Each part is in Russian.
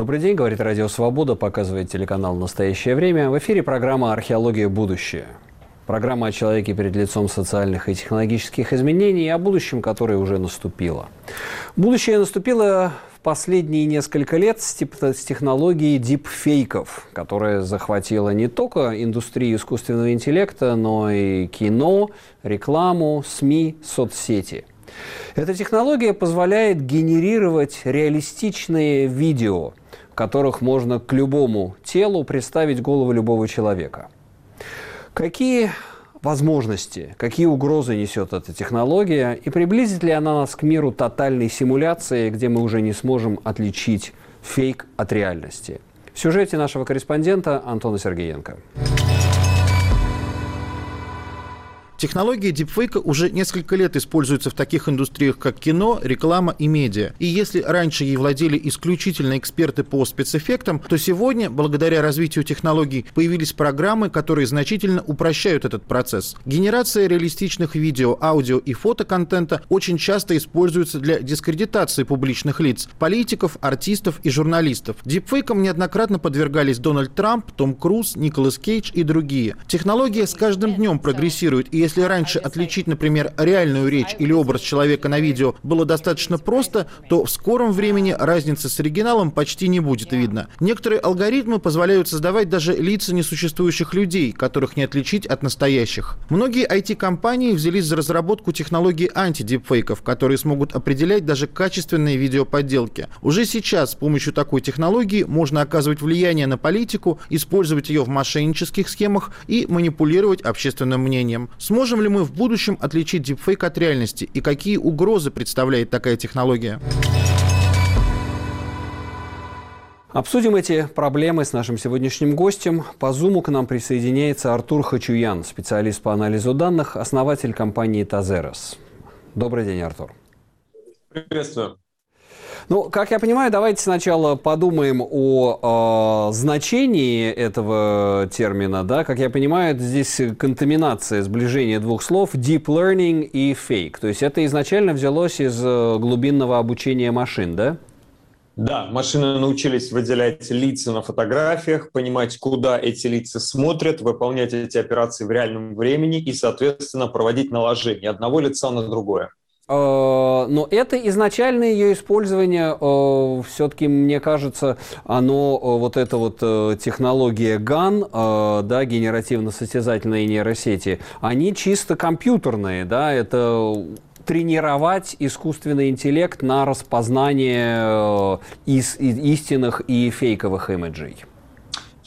Добрый день, говорит Радио Свобода, показывает телеканал «Настоящее время». В эфире программа «Археология. Будущее». Программа о человеке перед лицом социальных и технологических изменений и о будущем, которое уже наступило. Будущее наступило в последние несколько лет с, технологией дипфейков, которая захватила не только индустрию искусственного интеллекта, но и кино, рекламу, СМИ, соцсети – эта технология позволяет генерировать реалистичные видео, которых можно к любому телу представить голову любого человека. Какие возможности, какие угрозы несет эта технология и приблизит ли она нас к миру тотальной симуляции, где мы уже не сможем отличить фейк от реальности? В сюжете нашего корреспондента Антона Сергеенко. Технология дипфейка уже несколько лет используется в таких индустриях, как кино, реклама и медиа. И если раньше ей владели исключительно эксперты по спецэффектам, то сегодня, благодаря развитию технологий, появились программы, которые значительно упрощают этот процесс. Генерация реалистичных видео, аудио и фотоконтента очень часто используется для дискредитации публичных лиц, политиков, артистов и журналистов. Дипфейкам неоднократно подвергались Дональд Трамп, Том Круз, Николас Кейдж и другие. Технология с каждым днем прогрессирует, и если раньше отличить, например, реальную речь или образ человека на видео было достаточно просто, то в скором времени разницы с оригиналом почти не будет видно. Некоторые алгоритмы позволяют создавать даже лица несуществующих людей, которых не отличить от настоящих. Многие IT-компании взялись за разработку технологий антидипфейков, которые смогут определять даже качественные видеоподделки. Уже сейчас с помощью такой технологии можно оказывать влияние на политику, использовать ее в мошеннических схемах и манипулировать общественным мнением. Сможет Сможем ли мы в будущем отличить дипфейк от реальности и какие угрозы представляет такая технология? Обсудим эти проблемы с нашим сегодняшним гостем. По Зуму к нам присоединяется Артур Хачуян, специалист по анализу данных, основатель компании Тазерос. Добрый день, Артур. Приветствую. Ну, как я понимаю, давайте сначала подумаем о э, значении этого термина. Да? Как я понимаю, здесь контаминация, сближение двух слов deep learning и fake. То есть это изначально взялось из э, глубинного обучения машин, да? Да, машины научились выделять лица на фотографиях, понимать, куда эти лица смотрят, выполнять эти операции в реальном времени и, соответственно, проводить наложение одного лица на другое. Э, но это изначальное ее использование, э, все-таки, мне кажется, оно, э, вот эта вот технология GAN, да, генеративно-состязательные нейросети, они чисто компьютерные, да, это тренировать искусственный интеллект на распознание истинных и фейковых имиджей.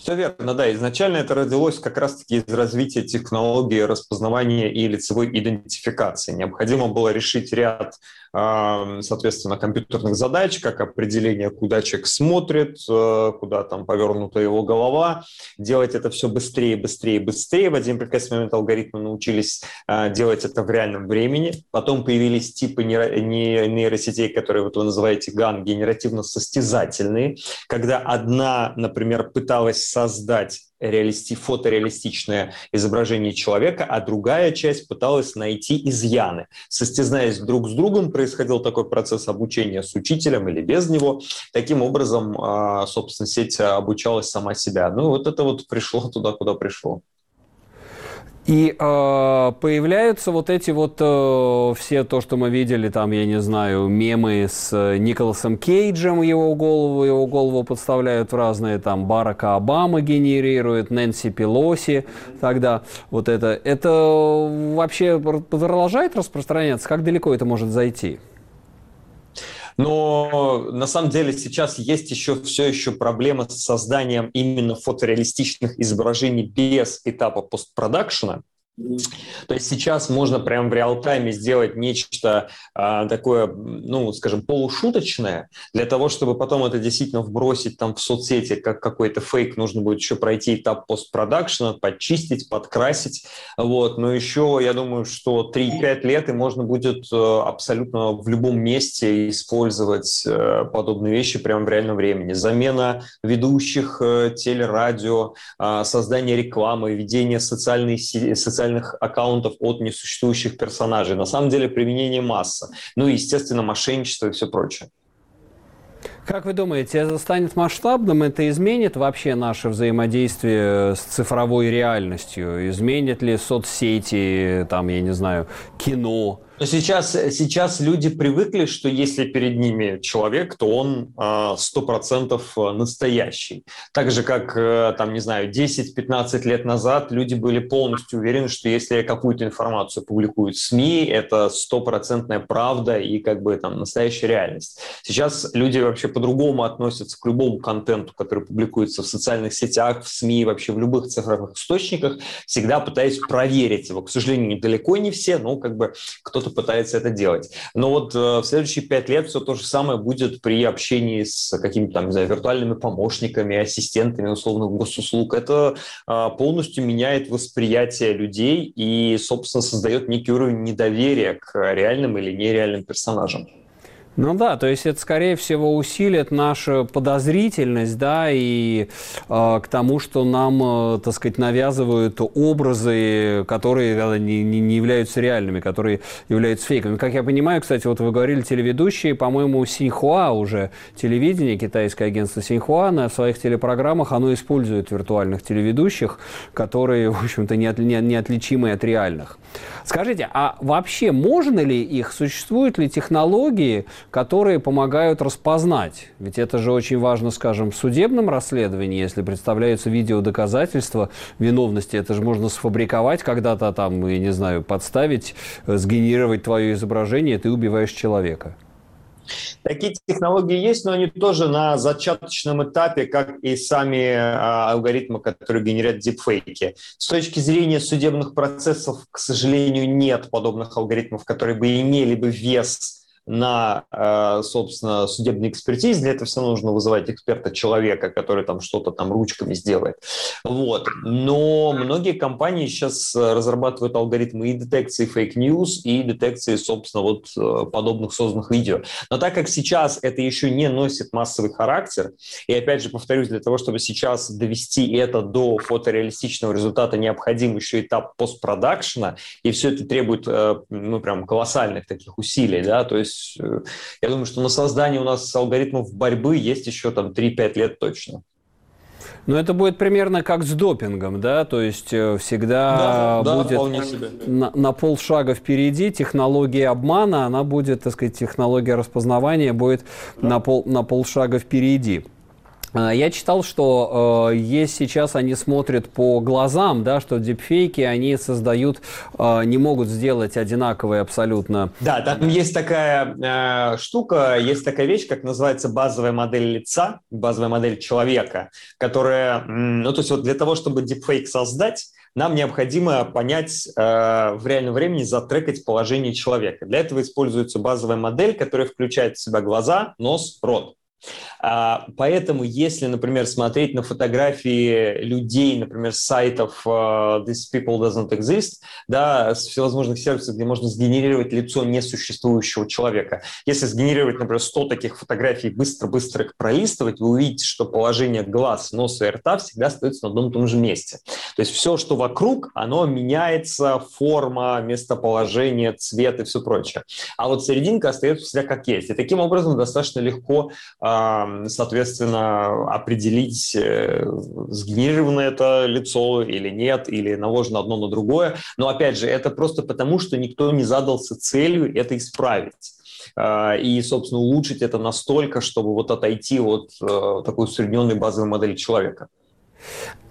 Все верно, да. Изначально это родилось как раз-таки из развития технологии распознавания и лицевой идентификации. Необходимо было решить ряд соответственно, компьютерных задач, как определение, куда человек смотрит, э, куда там повернута его голова, делать это все быстрее, быстрее, быстрее. В один прекрасный момент алгоритмы научились э, делать это в реальном времени. Потом появились типы нейросетей, которые вот вы называете GAN, генеративно-состязательные, когда одна, например, пыталась создать реалисти, фотореалистичное изображение человека, а другая часть пыталась найти изъяны. Состязаясь друг с другом, происходил такой процесс обучения с учителем или без него. Таким образом, а, собственно, сеть обучалась сама себя. Ну, вот это вот пришло туда, куда пришло. И э, появляются вот эти вот э, все то, что мы видели, там, я не знаю, мемы с э, Николасом Кейджем, его голову, его голову подставляют в разные, там, Барака Обама генерирует, Нэнси Пелоси, тогда вот это. Это вообще продолжает распространяться? Как далеко это может зайти? Но на самом деле сейчас есть еще все еще проблема с созданием именно фотореалистичных изображений без этапа постпродакшена. То есть сейчас можно прямо в реал-тайме сделать нечто а, такое, ну, скажем, полушуточное, для того, чтобы потом это действительно вбросить там в соцсети как какой-то фейк, нужно будет еще пройти этап постпродакшена, подчистить, подкрасить. Вот. Но еще, я думаю, что 3-5 лет и можно будет э, абсолютно в любом месте использовать э, подобные вещи прямо в реальном времени. Замена ведущих э, телерадио, а, создание рекламы, ведение социальной сети, официальных аккаунтов от несуществующих персонажей. На самом деле применение масса. Ну и, естественно, мошенничество и все прочее. Как вы думаете, это станет масштабным, это изменит вообще наше взаимодействие с цифровой реальностью? Изменит ли соцсети, там, я не знаю, кино? Но сейчас, сейчас люди привыкли, что если перед ними человек, то он а, сто процентов настоящий. Так же, как, э, там, не знаю, 10-15 лет назад люди были полностью уверены, что если какую-то информацию публикуют СМИ, это стопроцентная правда и как бы там настоящая реальность. Сейчас люди вообще по-другому относятся к любому контенту, который публикуется в социальных сетях, в СМИ, вообще в любых цифровых источниках, всегда пытаясь проверить его. К сожалению, далеко не все, но как бы кто-то пытается это делать. Но вот э, в следующие пять лет все то же самое будет при общении с какими-то там, не знаю, виртуальными помощниками, ассистентами условных госуслуг. Это э, полностью меняет восприятие людей и, собственно, создает некий уровень недоверия к реальным или нереальным персонажам. Ну да, то есть это, скорее всего, усилит нашу подозрительность, да, и э, к тому, что нам, э, так сказать, навязывают образы, которые э, не, не, не являются реальными, которые являются фейками. Как я понимаю, кстати, вот вы говорили, телеведущие, по-моему, Синьхуа уже, телевидение, китайское агентство Синьхуа на своих телепрограммах, оно использует виртуальных телеведущих, которые, в общем-то, не, от, не, неотличимы от реальных. Скажите, а вообще можно ли их, существуют ли технологии, которые помогают распознать? Ведь это же очень важно, скажем, в судебном расследовании, если представляются видеодоказательства виновности, это же можно сфабриковать когда-то там, я не знаю, подставить, э, сгенерировать твое изображение, ты убиваешь человека. Такие технологии есть, но они тоже на зачаточном этапе, как и сами а, алгоритмы, которые генерят дипфейки. С точки зрения судебных процессов, к сожалению, нет подобных алгоритмов, которые бы имели бы вес на, э, собственно, судебной экспертизе. Для этого все нужно вызывать эксперта человека, который там что-то там ручками сделает. Вот. Но многие компании сейчас разрабатывают алгоритмы и детекции fake news, и детекции, собственно, вот э, подобных созданных видео. Но так как сейчас это еще не носит массовый характер, и опять же повторюсь, для того, чтобы сейчас довести это до фотореалистичного результата, необходим еще этап постпродакшена, и все это требует, э, ну, прям колоссальных таких усилий, да, то есть есть э, я думаю, что на создание у нас алгоритмов борьбы есть еще там 3-5 лет точно. Но это будет примерно как с допингом, да, то есть э, всегда да, будет да, на, на полшага впереди технология обмана, она будет, так сказать, технология распознавания будет да. на, пол, на полшага впереди. А, я читал, что э, есть сейчас они смотрят по глазам, да, что дипфейки они создают, э, не могут сделать одинаковые абсолютно. Да, там есть такая э, штука, есть такая вещь, как называется базовая модель лица, базовая модель человека, которая, ну то есть вот для того, чтобы дипфейк создать, нам необходимо понять э, в реальном времени, затрекать положение человека. Для этого используется базовая модель, которая включает в себя глаза, нос, рот. А, поэтому, если, например, смотреть на фотографии людей, например, с сайтов uh, This People Doesn't Exist, да, с всевозможных сервисов, где можно сгенерировать лицо несуществующего человека. Если сгенерировать, например, 100 таких фотографий, быстро-быстро их пролистывать, вы увидите, что положение глаз, носа и рта всегда остается на одном и том же месте. То есть все, что вокруг, оно меняется, форма, местоположение, цвет и все прочее. А вот серединка остается всегда как есть. И таким образом достаточно легко uh, соответственно, определить, э, сгенерировано это лицо или нет, или наложено одно на другое. Но, опять же, это просто потому, что никто не задался целью это исправить а, и, собственно, улучшить это настолько, чтобы вот отойти от э, такой усредненной базовой модели человека.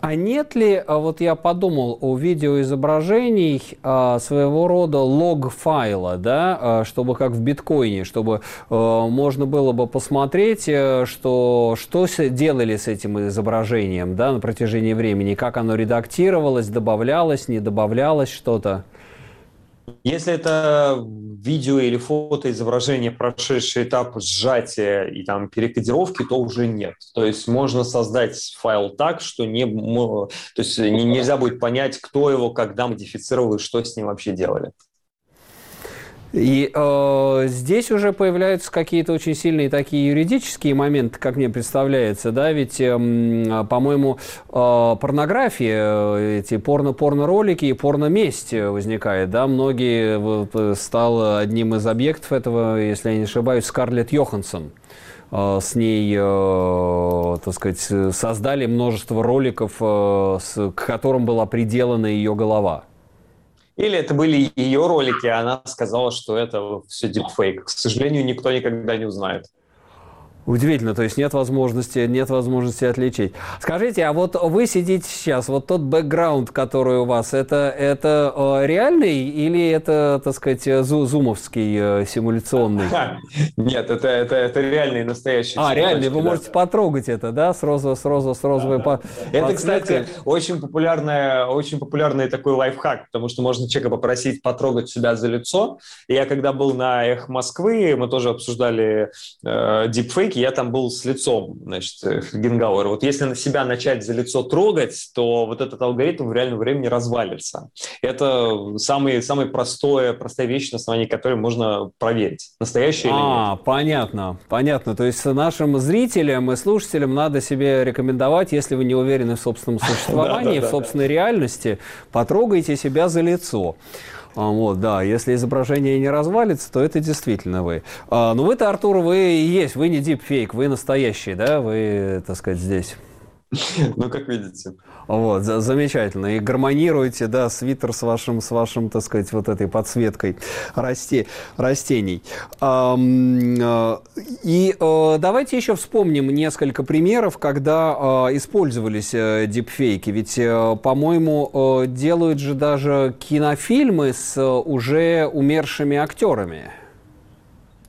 А нет ли, а вот я подумал, у видеоизображений а, своего рода лог-файла, да, а, чтобы как в биткоине, чтобы можно было бы посмотреть, э, что, что делали с этим изображением да, на протяжении времени, как оно редактировалось, добавлялось, не добавлялось что-то? Если это видео или фото изображение, прошедший этап сжатия и там перекодировки, то уже нет. То есть можно создать файл так, что не, то есть нельзя будет понять, кто его когда модифицировал и что с ним вообще делали. И э, здесь уже появляются какие-то очень сильные такие юридические моменты, как мне представляется, да, ведь, э, по-моему, э, порнография, э, эти порно-порно-ролики и порно-месть возникает, да, многие вот, стал одним из объектов этого, если я не ошибаюсь, Скарлетт Йоханссон с ней, так сказать, создали множество роликов, к которым была приделана ее голова. Или это были ее ролики, а она сказала, что это все дипфейк. К сожалению, никто никогда не узнает. Удивительно, то есть нет возможности, нет возможности отличить. Скажите, а вот вы сидите сейчас, вот тот бэкграунд, который у вас, это, это э, реальный или это, так сказать, зу зумовский, э, симуляционный? Нет, это, это, это реальный, настоящий. А, реальный, вы можете потрогать это, да, с, розовой, с, розовой, с розовой да, по, Это, кстати, очень, популярная, очень популярный такой лайфхак, потому что можно человека попросить потрогать себя за лицо. И я когда был на «Эх Москвы», мы тоже обсуждали э, дипфейк, ролике я там был с лицом, значит, э, Генгауэр. Вот если на себя начать за лицо трогать, то вот этот алгоритм в реальном времени развалится. Это самый, самый простое, простая вещь, на основании которой можно проверить, настоящее а, или нет. А, понятно, понятно. То есть нашим зрителям и слушателям надо себе рекомендовать, если вы не уверены в собственном существовании, в собственной реальности, потрогайте себя за лицо. А, вот, да, если изображение не развалится, то это действительно вы. А, ну вы-то, Артур, вы и есть, вы не дипфейк, вы настоящий, да, вы, так сказать, здесь. Ну, как видите. Вот, за, замечательно. И гармонируете, да, свитер с вашим, с вашим, так сказать, вот этой подсветкой расте, растений. Э, и э, давайте еще вспомним несколько примеров, когда э, использовались дипфейки. Ведь, по-моему, делают же даже кинофильмы с уже умершими актерами.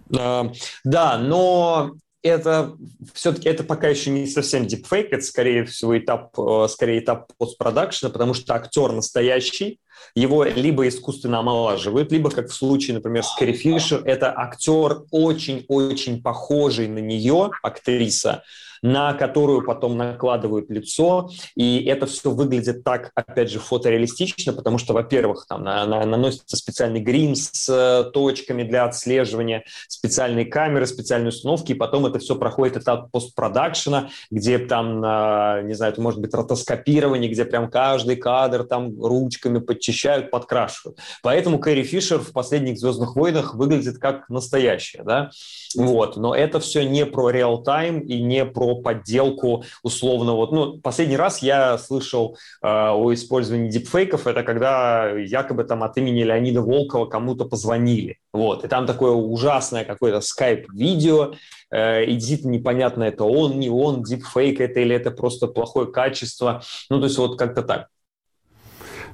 Да, но это все-таки это пока еще не совсем deepfake, это скорее всего этап, э, скорее этап постпродакшена, потому что актер настоящий, его либо искусственно омолаживают, либо, как в случае, например, с Кэрри Фишер, это актер очень-очень похожий на нее, актриса, на которую потом накладывают лицо, и это все выглядит так, опять же, фотореалистично, потому что, во-первых, там на, на, наносится специальный грим с э, точками для отслеживания, специальные камеры, специальные установки, и потом это все проходит этап постпродакшена, где там, э, не знаю, это может быть ротоскопирование, где прям каждый кадр там ручками подчищают, подкрашивают. Поэтому Кэрри Фишер в последних «Звездных войнах» выглядит как настоящая, да, вот, но это все не про реал-тайм и не про подделку условно. Вот, ну, последний раз я слышал э, о использовании дипфейков, это когда якобы там от имени Леонида Волкова кому-то позвонили. Вот, и там такое ужасное какое-то скайп-видео, э, и действительно непонятно, это он, не он, дипфейк это или это просто плохое качество. Ну, то есть вот как-то так.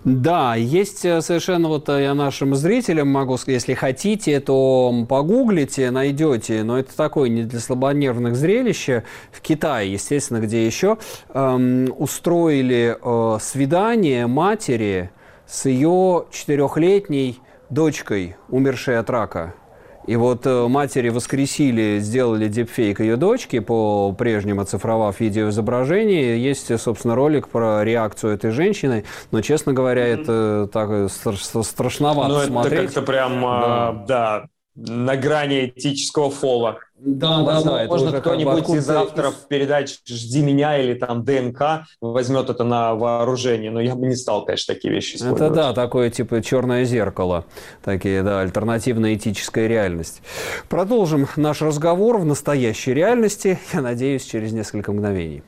Да, есть э, совершенно вот э, я нашим зрителям могу сказать, если хотите, то погуглите, найдете, но это такое не для слабонервных зрелище. В Китае, естественно, где еще, эм, устроили э, свидание матери с ее четырехлетней дочкой, умершей от рака. И вот э, матери воскресили, сделали дипфейк ее дочки, по прежнему оцифровав видеоизображение. Есть, собственно, ролик про реакцию этой женщины, но, честно говоря, mm-hmm. это так э, страшновато ну, смотреть. это как-то прям, да. Да, на грани этического фола. Да, да, да. Можно кто-нибудь как из авторов из... передач «Жди меня» или там «ДНК» возьмет это на вооружение, но я бы не стал, конечно, такие вещи использовать. Это да, такое типа черное зеркало, такие, да, альтернативная этическая реальность. Продолжим наш разговор в настоящей реальности, я надеюсь, через несколько мгновений.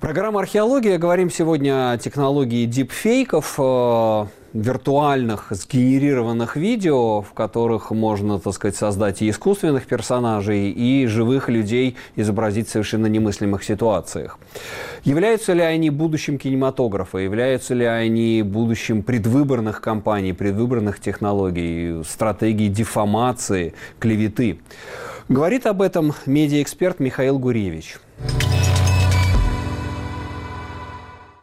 Программа «Археология». Говорим сегодня о технологии дипфейков, э, виртуальных, сгенерированных видео, в которых можно, так сказать, создать и искусственных персонажей, и живых людей изобразить в совершенно немыслимых ситуациях. Являются ли они будущим кинематографа? Являются ли они будущим предвыборных кампаний, предвыборных технологий, стратегий дефамации, клеветы? Говорит об этом медиаэксперт Михаил Гуревич.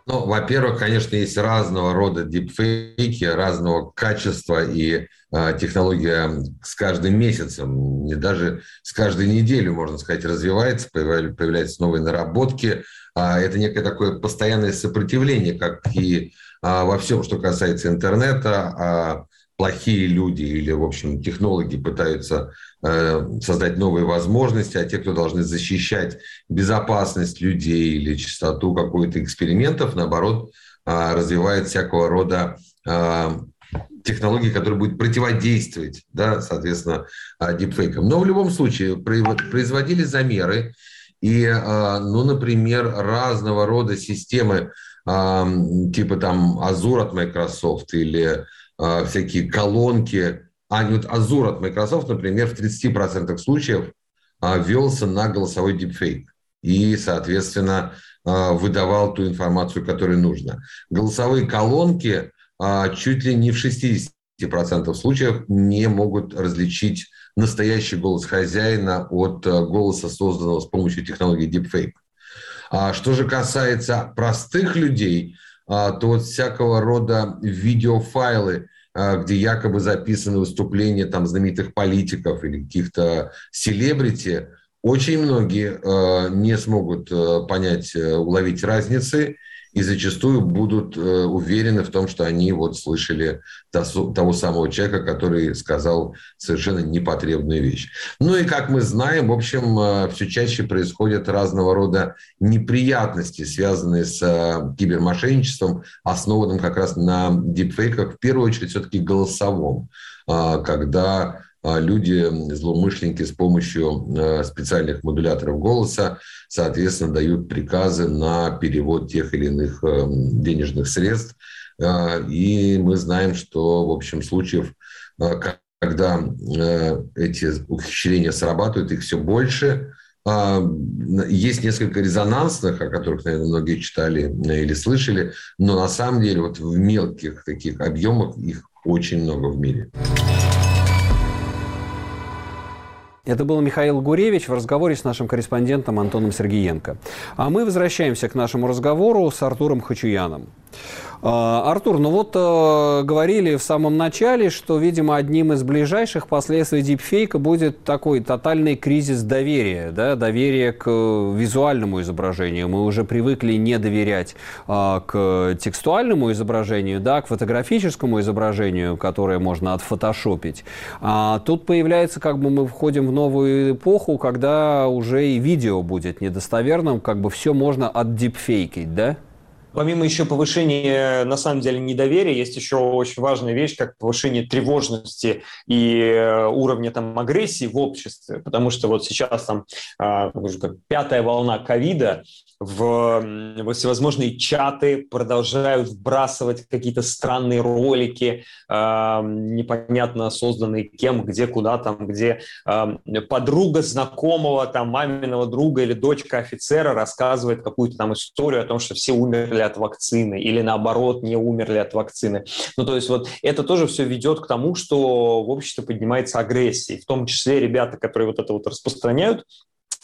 Ну, во-первых, конечно, есть разного рода дипфейки, разного качества, и э, технология с каждым месяцем, не даже с каждой неделей, можно сказать, развивается, появляются новые наработки. А это некое такое постоянное сопротивление, как и а, во всем, что касается интернета, а плохие люди или, в общем, технологи пытаются э, создать новые возможности, а те, кто должны защищать безопасность людей или чистоту какой-то экспериментов, наоборот, э, развивают всякого рода э, технологии, которая будет противодействовать, да, соответственно, дипфейкам. Но в любом случае производили замеры, и, ну, например, разного рода системы, типа там Azure от Microsoft или всякие колонки, а вот Azure от Microsoft, например, в 30% случаев велся на голосовой дипфейк и, соответственно, выдавал ту информацию, которую нужно. Голосовые колонки чуть ли не в 60% случаев не могут различить настоящий голос хозяина от голоса, созданного с помощью технологии deepfake. А что же касается простых людей, то вот всякого рода видеофайлы – а, где якобы записаны выступления там знаменитых политиков или каких-то селебрити, очень многие э, не смогут понять, э, уловить разницы и зачастую будут э, уверены в том, что они вот слышали того самого человека, который сказал совершенно непотребную вещь. Ну и, как мы знаем, в общем, э, все чаще происходят разного рода неприятности, связанные с э, кибермошенничеством, основанным как раз на дипфейках, в первую очередь все-таки голосовом, когда а люди, злоумышленники с помощью э, специальных модуляторов голоса, соответственно, дают приказы на перевод тех или иных э, денежных средств. Э, и мы знаем, что, в общем, случаев, когда эти ухищрения срабатывают, их все больше. Есть несколько резонансных, о которых, наверное, многие читали или слышали, но на самом деле вот в мелких таких объемах их очень много в мире. Это был Михаил Гуревич в разговоре с нашим корреспондентом Антоном Сергеенко. А мы возвращаемся к нашему разговору с Артуром Хачуяном. А, Артур, ну вот э, говорили в самом начале, что, видимо, одним из ближайших последствий дипфейка будет такой тотальный кризис доверия, да, доверия к визуальному изображению. Мы уже привыкли не доверять э, к текстуальному изображению, да, к фотографическому изображению, которое можно отфотошопить. А тут появляется, как бы мы входим в новую эпоху, когда уже и видео будет недостоверным, как бы все можно отдипфейкить, да? Помимо еще повышения, на самом деле, недоверия, есть еще очень важная вещь, как повышение тревожности и э, уровня там, агрессии в обществе, потому что вот сейчас там а, пятая волна ковида, в, в всевозможные чаты продолжают вбрасывать какие-то странные ролики, э, непонятно созданные кем, где, куда там, где э, подруга знакомого, там, маминого друга или дочка офицера рассказывает какую-то там историю о том, что все умерли от вакцины или наоборот не умерли от вакцины. Ну, то есть вот это тоже все ведет к тому, что в обществе поднимается агрессия. В том числе ребята, которые вот это вот распространяют,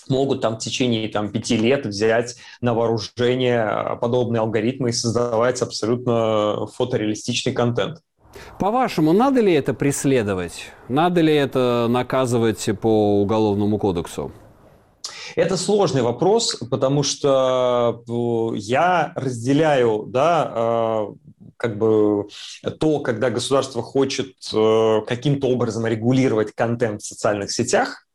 могут там в течение там, пяти лет взять на вооружение а, подобные алгоритмы и создавать абсолютно фотореалистичный контент. По-вашему, надо ли это преследовать? Надо ли это наказывать по уголовному кодексу? Это сложный вопрос, потому что э, я разделяю, да, э, как бы то, когда государство хочет э, каким-то образом регулировать контент в социальных сетях,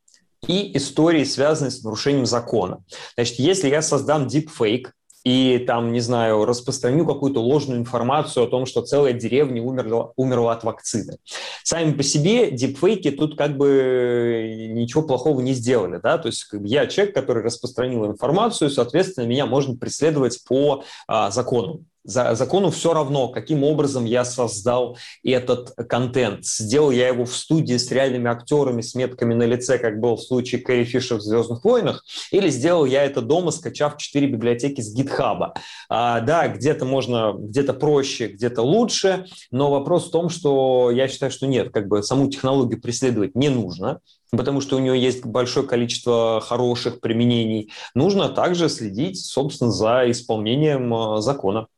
и истории, связанные с нарушением закона. Значит, если я создам deepfake, и там, не знаю, распространю какую-то ложную информацию о том, что целая деревня умерла, умерла от вакцины. Сами по себе дипфейки тут как бы ничего плохого не сделали, да, то есть как бы, я человек, который распространил информацию, соответственно, меня можно преследовать по а, закону за, закону все равно, каким образом я создал этот контент. Сделал я его в студии с реальными актерами, с метками на лице, как был в случае Кэрри Фишер в «Звездных войнах», или сделал я это дома, скачав четыре библиотеки с гитхаба. А, да, где-то можно, где-то проще, где-то лучше, но вопрос в том, что я считаю, что нет, как бы саму технологию преследовать не нужно, потому что у нее есть большое количество хороших применений. Нужно также следить, собственно, за исполнением а, закона.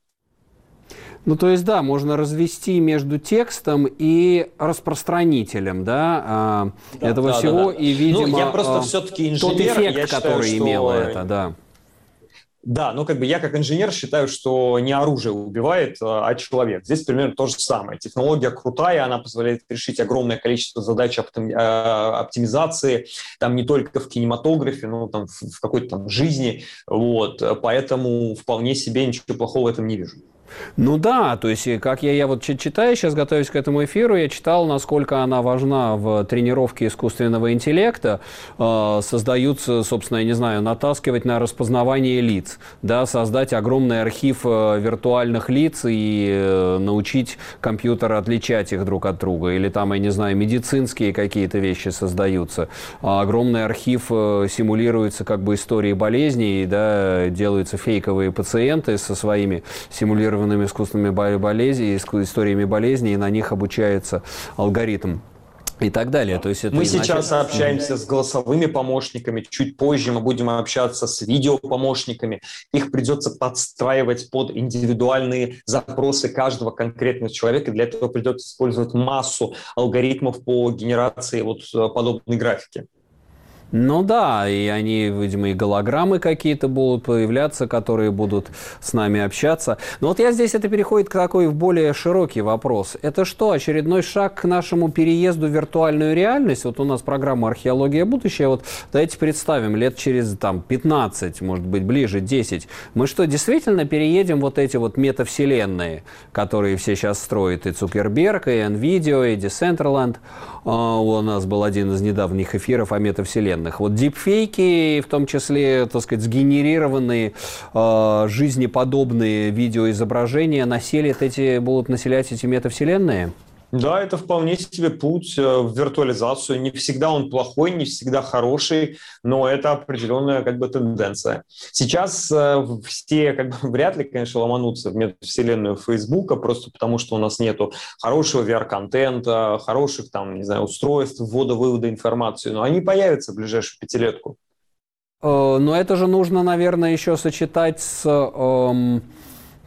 Ну, то есть, да, можно развести между текстом и распространителем, да, а, да этого да, всего, да, да. и, видимо, ну, я просто а, все-таки инженер, тот эффект, я который считаю, имело что... это, да. Да, но как бы я как инженер считаю, что не оружие убивает, а, а человек. Здесь примерно то же самое. Технология крутая, она позволяет решить огромное количество задач оптимизации, там не только в кинематографе, но там в какой-то там жизни. Вот. Поэтому вполне себе ничего плохого в этом не вижу. Ну да, то есть, как я, я вот читаю, сейчас готовясь к этому эфиру, я читал, насколько она важна в тренировке искусственного интеллекта. Э, создаются, собственно, я не знаю, натаскивать на распознавание лиц, да, создать огромный архив э, виртуальных лиц и э, научить компьютер отличать их друг от друга. Или там, я не знаю, медицинские какие-то вещи создаются. А огромный архив симулируется как бы истории болезней, да, делаются фейковые пациенты со своими симулированными зафиксированными искусственными болезнями, историями болезней, и на них обучается алгоритм и так далее. То есть это мы изначально... сейчас общаемся с голосовыми помощниками, чуть позже мы будем общаться с видеопомощниками. Их придется подстраивать под индивидуальные запросы каждого конкретного человека. Для этого придется использовать массу алгоритмов по генерации вот э, подобной графики. Ну да, и они, видимо, и голограммы какие-то будут появляться, которые будут с нами общаться. Но вот я здесь, это переходит к такой в более широкий вопрос. Это что, очередной шаг к нашему переезду в виртуальную реальность? Вот у нас программа «Археология будущего». Вот давайте представим, лет через там, 15, может быть, ближе, 10. Мы что, действительно переедем вот эти вот метавселенные, которые все сейчас строят, и Цукерберг, и NVIDIA, и Decentraland? А, у нас был один из недавних эфиров о метавселенных. Вот дипфейки, в том числе, так сказать, сгенерированные э, жизнеподобные видеоизображения, населят эти, будут населять эти метавселенные? Да, это вполне себе путь э, в виртуализацию. Не всегда он плохой, не всегда хороший, но это определенная как бы тенденция. Сейчас э, все как бы вряд ли, конечно, ломанутся в метавселенную Фейсбука, просто потому что у нас нету хорошего VR-контента, хороших там, не знаю, устройств ввода-вывода информации, но они появятся в ближайшую пятилетку. Э, но это же нужно, наверное, еще сочетать с... Эм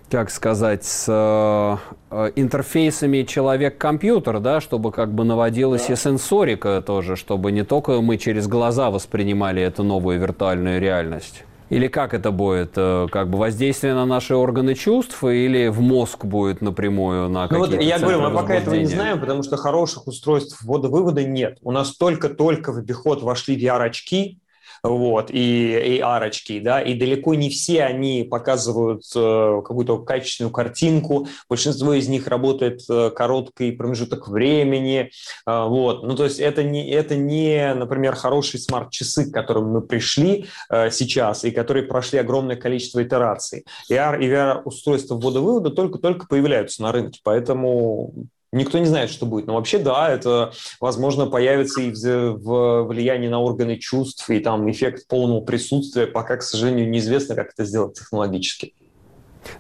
как сказать, с э, интерфейсами человек-компьютер, да, чтобы как бы наводилась да. и сенсорика тоже, чтобы не только мы через глаза воспринимали эту новую виртуальную реальность. Или как это будет? Э, как бы воздействие на наши органы чувств или в мозг будет напрямую на ну, вот Я говорю, мы пока этого не знаем, потому что хороших устройств ввода-вывода нет. У нас только-только в обиход вошли VR-очки, вот, и AR-очки, да, и далеко не все они показывают э, какую-то качественную картинку, большинство из них работает э, короткий промежуток времени, э, вот, ну, то есть это не, это не, например, хорошие смарт-часы, к которым мы пришли сейчас, и которые прошли огромное количество итераций. AR и VR-устройства ввода-вывода только-только появляются на рынке, поэтому Никто не знает, что будет. Но вообще, да, это, возможно, появится и в влиянии на органы чувств, и там эффект полного присутствия. Пока, к сожалению, неизвестно, как это сделать технологически.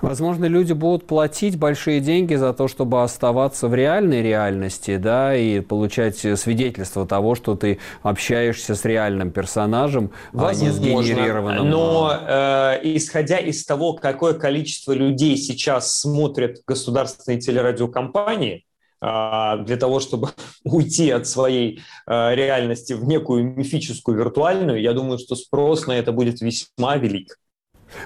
Возможно, люди будут платить большие деньги за то, чтобы оставаться в реальной реальности, да, и получать свидетельство того, что ты общаешься с реальным персонажем, Возможно, а не сгенерированным. Но э, исходя из того, какое количество людей сейчас смотрят государственные телерадиокомпании, для того, чтобы уйти от своей а, реальности в некую мифическую виртуальную, я думаю, что спрос на это будет весьма велик.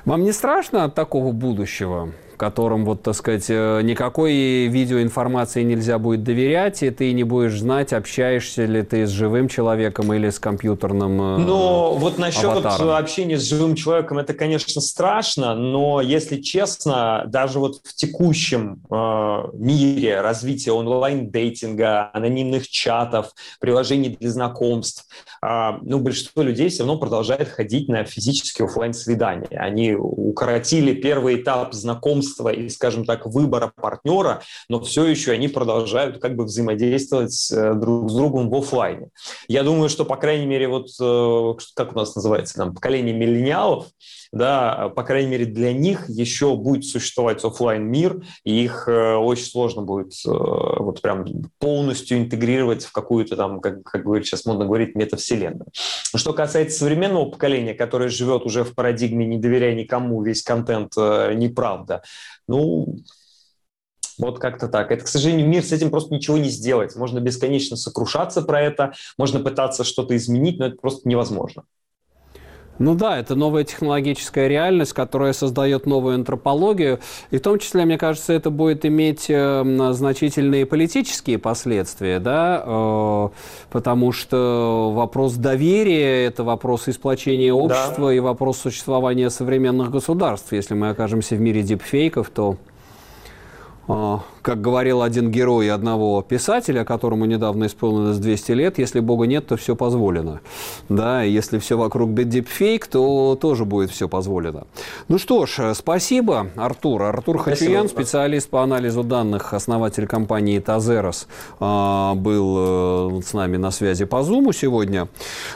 Вам не страшно от такого будущего? Которым, вот, так сказать, э, никакой видеоинформации нельзя будет доверять, и ты не будешь знать, общаешься ли ты с живым человеком или с компьютерным э, Но вот насчет аватаром. общения с живым человеком, это, конечно, страшно, но, если честно, даже вот в текущем э, мире развития онлайн-дейтинга, анонимных чатов, приложений для знакомств, э, ну, большинство людей все равно продолжает ходить на физические офлайн свидания Они укоротили первый этап знакомств знакомства и, скажем так, выбора партнера, но все еще они продолжают как бы взаимодействовать э, друг с другом в офлайне. Я думаю, что, по крайней мере, вот э, как у нас называется, там, поколение миллениалов, да, по крайней мере, для них еще будет существовать офлайн мир, и их э, очень сложно будет вот прям полностью интегрировать в какую-то там, как, как говорит сейчас модно говорить, метавселенную. Что касается современного поколения, которое живет уже в парадигме «не доверяй никому, весь контент неправда», ну, вот как-то так. Это, к сожалению, мир с этим просто ничего не сделать. Можно бесконечно сокрушаться про это, можно пытаться что-то изменить, но это просто невозможно. Ну да, это новая технологическая реальность, которая создает новую антропологию. И в том числе, мне кажется, это будет иметь э, значительные политические последствия, да, э, потому что вопрос доверия – это вопрос и сплочения общества, да. и вопрос существования современных государств. Если мы окажемся в мире дипфейков, то как говорил один герой одного писателя, которому недавно исполнилось 200 лет, если Бога нет, то все позволено. Да, если все вокруг дипфейк, то тоже будет все позволено. Ну что ж, спасибо, Артур. Артур Хачуян, специалист по анализу данных, основатель компании Тазерос, а, был э, с нами на связи по Зуму сегодня.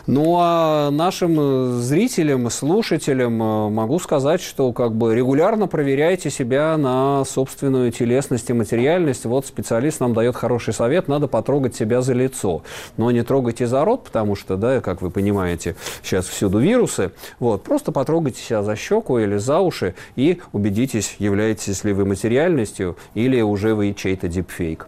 Ну а нашим зрителям, слушателям э, могу сказать, что как бы регулярно проверяйте себя на собственную телесность и материальность. Вот специалист нам дает хороший совет, надо потрогать себя за лицо. Но не трогайте за рот, потому что, да, как вы понимаете, сейчас всюду вирусы. Вот, просто потрогайте себя за щеку или за уши и убедитесь, являетесь ли вы материальностью или уже вы чей-то дипфейк.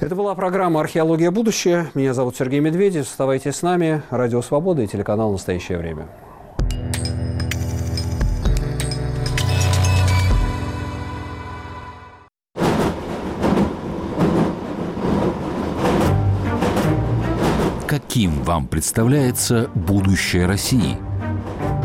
Это была программа «Археология. Будущее». Меня зовут Сергей Медведев. Оставайтесь с нами. Радио «Свобода» и телеканал «Настоящее время». Каким вам представляется будущее России –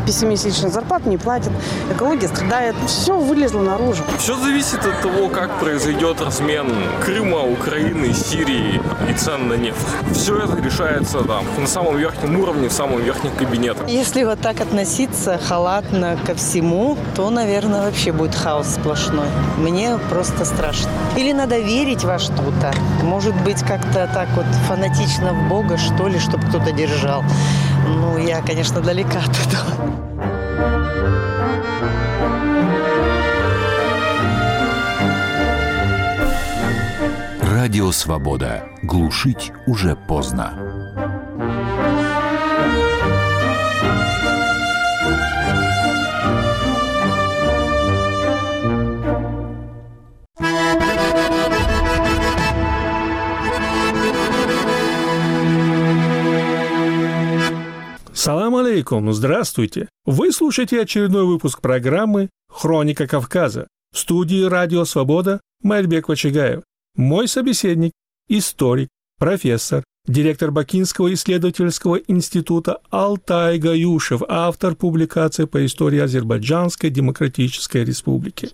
пессимистично, зарплату не платят, экология страдает, все вылезло наружу. Все зависит от того, как произойдет размен Крыма, Украины, Сирии и цен на нефть. Все это решается там на самом верхнем уровне, в самом верхнем кабинете. Если вот так относиться халатно ко всему, то, наверное, вообще будет хаос сплошной. Мне просто страшно. Или надо верить во что-то. Может быть, как-то так вот фанатично в Бога, что ли, чтобы кто-то держал. Ну, я, конечно, далека от этого. Радио «Свобода». Глушить уже поздно. Алейкум, здравствуйте. Вы слушаете очередной выпуск программы «Хроника Кавказа». В студии «Радио Свобода» Мальбек Вачигаев. Мой собеседник – историк, профессор, директор Бакинского исследовательского института Алтай Гаюшев, автор публикации по истории Азербайджанской Демократической Республики.